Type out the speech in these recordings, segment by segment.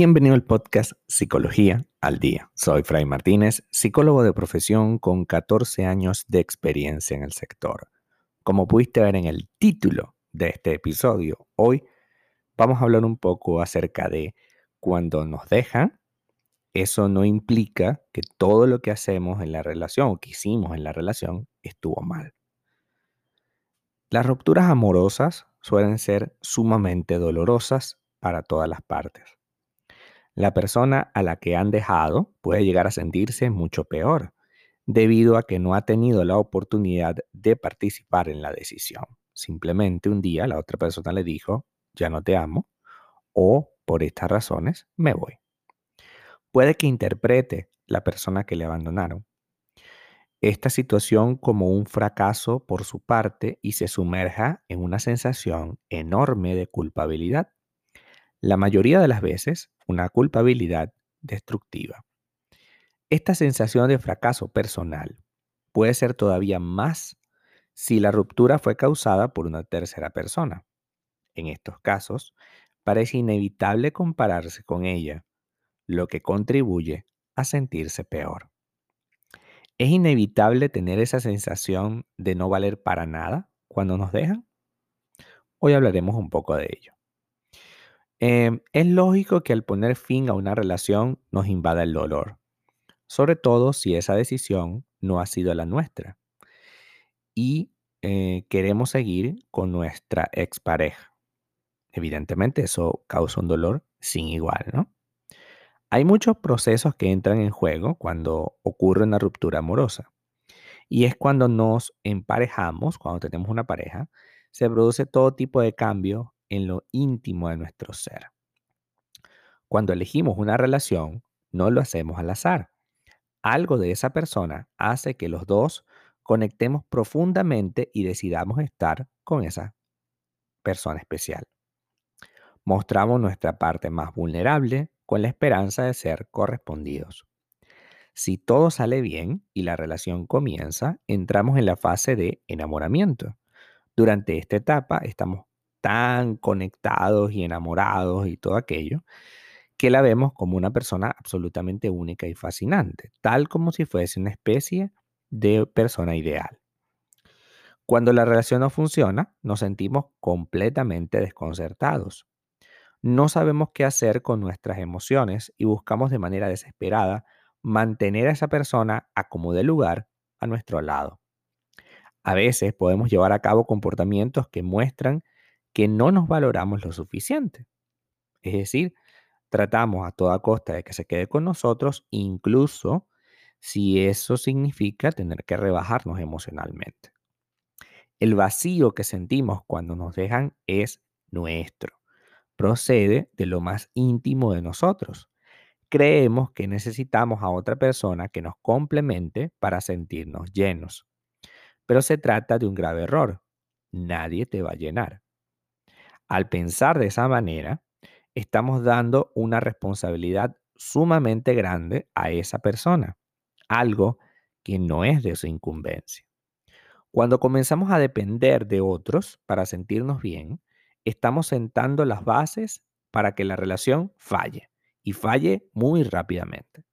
Bienvenido al podcast Psicología al Día. Soy Fray Martínez, psicólogo de profesión con 14 años de experiencia en el sector. Como pudiste ver en el título de este episodio, hoy vamos a hablar un poco acerca de cuando nos dejan, eso no implica que todo lo que hacemos en la relación o que hicimos en la relación estuvo mal. Las rupturas amorosas suelen ser sumamente dolorosas para todas las partes la persona a la que han dejado puede llegar a sentirse mucho peor, debido a que no ha tenido la oportunidad de participar en la decisión. Simplemente un día la otra persona le dijo, ya no te amo, o por estas razones me voy. Puede que interprete la persona que le abandonaron esta situación como un fracaso por su parte y se sumerja en una sensación enorme de culpabilidad la mayoría de las veces una culpabilidad destructiva. Esta sensación de fracaso personal puede ser todavía más si la ruptura fue causada por una tercera persona. En estos casos, parece inevitable compararse con ella, lo que contribuye a sentirse peor. ¿Es inevitable tener esa sensación de no valer para nada cuando nos dejan? Hoy hablaremos un poco de ello. Em, es lógico que al poner fin a una relación nos invada el dolor, sobre todo si esa decisión no ha sido la nuestra y eh, queremos seguir con nuestra expareja. Evidentemente eso causa un dolor sin igual, ¿no? Hay muchos procesos que entran en juego cuando ocurre una ruptura amorosa. Y es cuando nos emparejamos, cuando tenemos una pareja, se produce todo tipo de cambio en lo íntimo de nuestro ser. Cuando elegimos una relación, no lo hacemos al azar. Algo de esa persona hace que los dos conectemos profundamente y decidamos estar con esa persona especial. Mostramos nuestra parte más vulnerable con la esperanza de ser correspondidos. Si todo sale bien y la relación comienza, entramos en la fase de enamoramiento. Durante esta etapa estamos tan conectados y enamorados y todo aquello, que la vemos como una persona absolutamente única y fascinante, tal como si fuese una especie de persona ideal. Cuando la relación no funciona, nos sentimos completamente desconcertados. No sabemos qué hacer con nuestras emociones y buscamos de manera desesperada mantener a esa persona a como de lugar a nuestro lado. A veces podemos llevar a cabo comportamientos que muestran que no nos valoramos lo suficiente. Es decir, tratamos a toda costa de que se quede con nosotros, incluso si eso significa tener que rebajarnos emocionalmente. El vacío que sentimos cuando nos dejan es nuestro. Procede de lo más íntimo de nosotros. Creemos que necesitamos a otra persona que nos complemente para sentirnos llenos. Pero se trata de un grave error. Nadie te va a llenar. Al pensar de esa manera, estamos dando una responsabilidad sumamente grande a esa persona, algo que no es de su incumbencia. Cuando comenzamos a depender de otros para sentirnos bien, estamos sentando las bases para que la relación falle y falle muy rápidamente.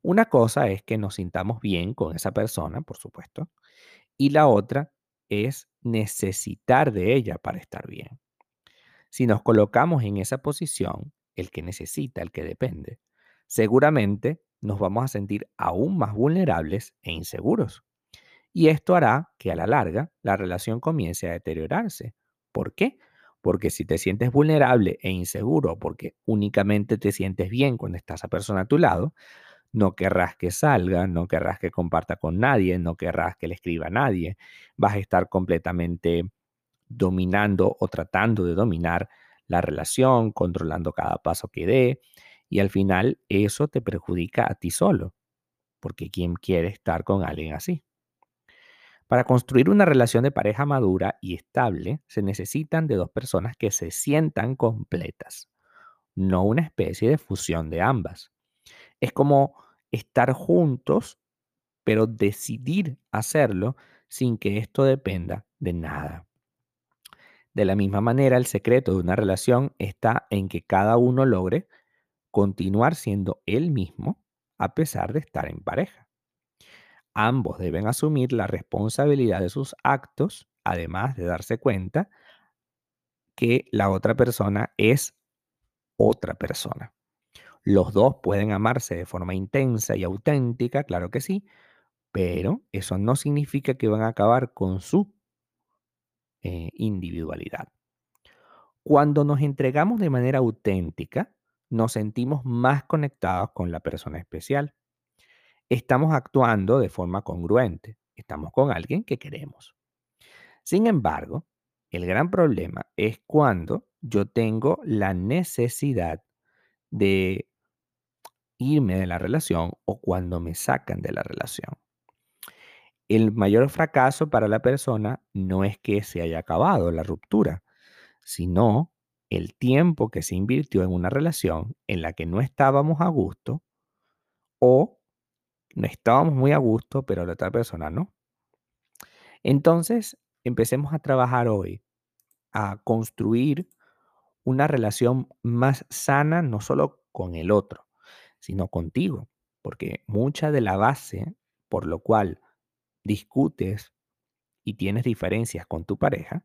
Una cosa es que nos sintamos bien con esa persona, por supuesto, y la otra es necesitar de ella para estar bien. Si nos colocamos en esa posición, el que necesita, el que depende, seguramente nos vamos a sentir aún más vulnerables e inseguros. Y esto hará que a la larga la relación comience a deteriorarse. ¿Por qué? Porque si te sientes vulnerable e inseguro porque únicamente te sientes bien cuando está esa persona a tu lado, no querrás que salga, no querrás que comparta con nadie, no querrás que le escriba a nadie, vas a estar completamente dominando o tratando de dominar la relación, controlando cada paso que dé, y al final eso te perjudica a ti solo, porque ¿quién quiere estar con alguien así? Para construir una relación de pareja madura y estable se necesitan de dos personas que se sientan completas, no una especie de fusión de ambas. Es como estar juntos, pero decidir hacerlo sin que esto dependa de nada. De la misma manera, el secreto de una relación está en que cada uno logre continuar siendo él mismo a pesar de estar en pareja. Ambos deben asumir la responsabilidad de sus actos, además de darse cuenta que la otra persona es otra persona. Los dos pueden amarse de forma intensa y auténtica, claro que sí, pero eso no significa que van a acabar con su eh, individualidad. Cuando nos entregamos de manera auténtica, nos sentimos más conectados con la persona especial. Estamos actuando de forma congruente. Estamos con alguien que queremos. Sin embargo, el gran problema es cuando yo tengo la necesidad de irme de la relación o cuando me sacan de la relación. El mayor fracaso para la persona no es que se haya acabado la ruptura, sino el tiempo que se invirtió en una relación en la que no estábamos a gusto o no estábamos muy a gusto, pero la otra persona no. Entonces, empecemos a trabajar hoy, a construir una relación más sana, no solo con el otro, sino contigo, porque mucha de la base por lo cual discutes y tienes diferencias con tu pareja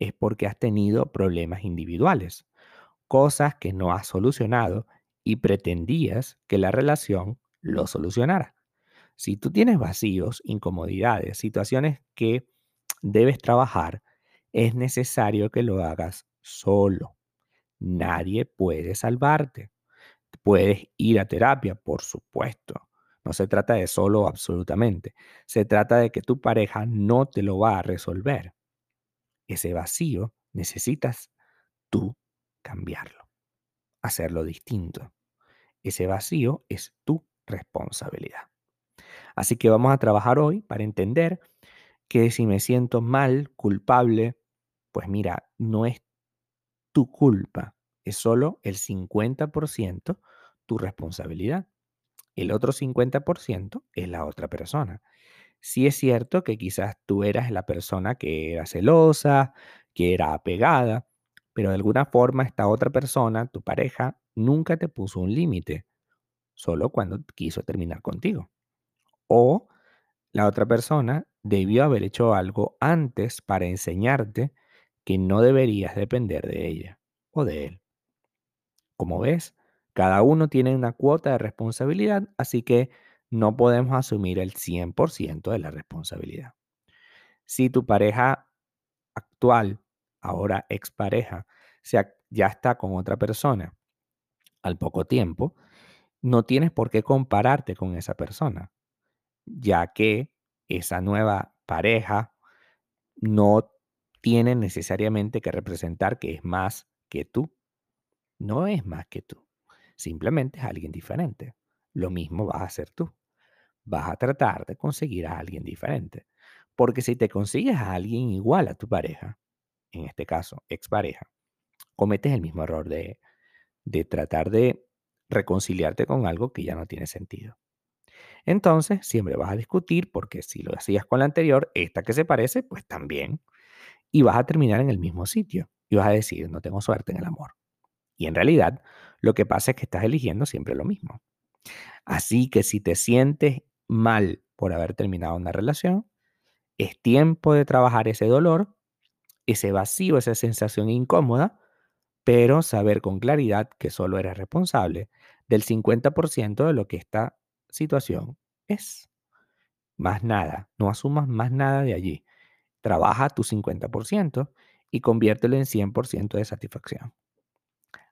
es porque has tenido problemas individuales, cosas que no has solucionado y pretendías que la relación lo solucionara. Si tú tienes vacíos, incomodidades, situaciones que debes trabajar, es necesario que lo hagas solo. Nadie puede salvarte. Puedes ir a terapia, por supuesto. No se trata de solo absolutamente. Se trata de que tu pareja no te lo va a resolver ese vacío necesitas tú cambiarlo, hacerlo distinto. Ese vacío es tu responsabilidad. Así que vamos a trabajar hoy para entender que si me siento mal, culpable, pues mira, no es tu culpa, es solo el 50% tu responsabilidad. El otro 50% es la otra persona. Sí es cierto que quizás tú eras la persona que era celosa, que era apegada, pero de alguna forma esta otra persona, tu pareja, nunca te puso un límite, solo cuando quiso terminar contigo. O la otra persona debió haber hecho algo antes para enseñarte que no deberías depender de ella o de él. Como ves, cada uno tiene una cuota de responsabilidad, así que no podemos asumir el 100% de la responsabilidad. Si tu pareja actual, ahora expareja, ya está con otra persona al poco tiempo, no tienes por qué compararte con esa persona, ya que esa nueva pareja no tiene necesariamente que representar que es más que tú. No es más que tú. Simplemente es alguien diferente. Lo mismo vas a hacer tú vas a tratar de conseguir a alguien diferente. Porque si te consigues a alguien igual a tu pareja, en este caso expareja, cometes el mismo error de, de tratar de reconciliarte con algo que ya no tiene sentido. Entonces, siempre vas a discutir porque si lo hacías con la anterior, esta que se parece, pues también. Y vas a terminar en el mismo sitio. Y vas a decir, no tengo suerte en el amor. Y en realidad, lo que pasa es que estás eligiendo siempre lo mismo. Así que si te sientes mal por haber terminado una relación, es tiempo de trabajar ese dolor, ese vacío, esa sensación incómoda, pero saber con claridad que solo eres responsable del 50% de lo que esta situación es. Más nada, no asumas más nada de allí. Trabaja tu 50% y conviértelo en 100% de satisfacción.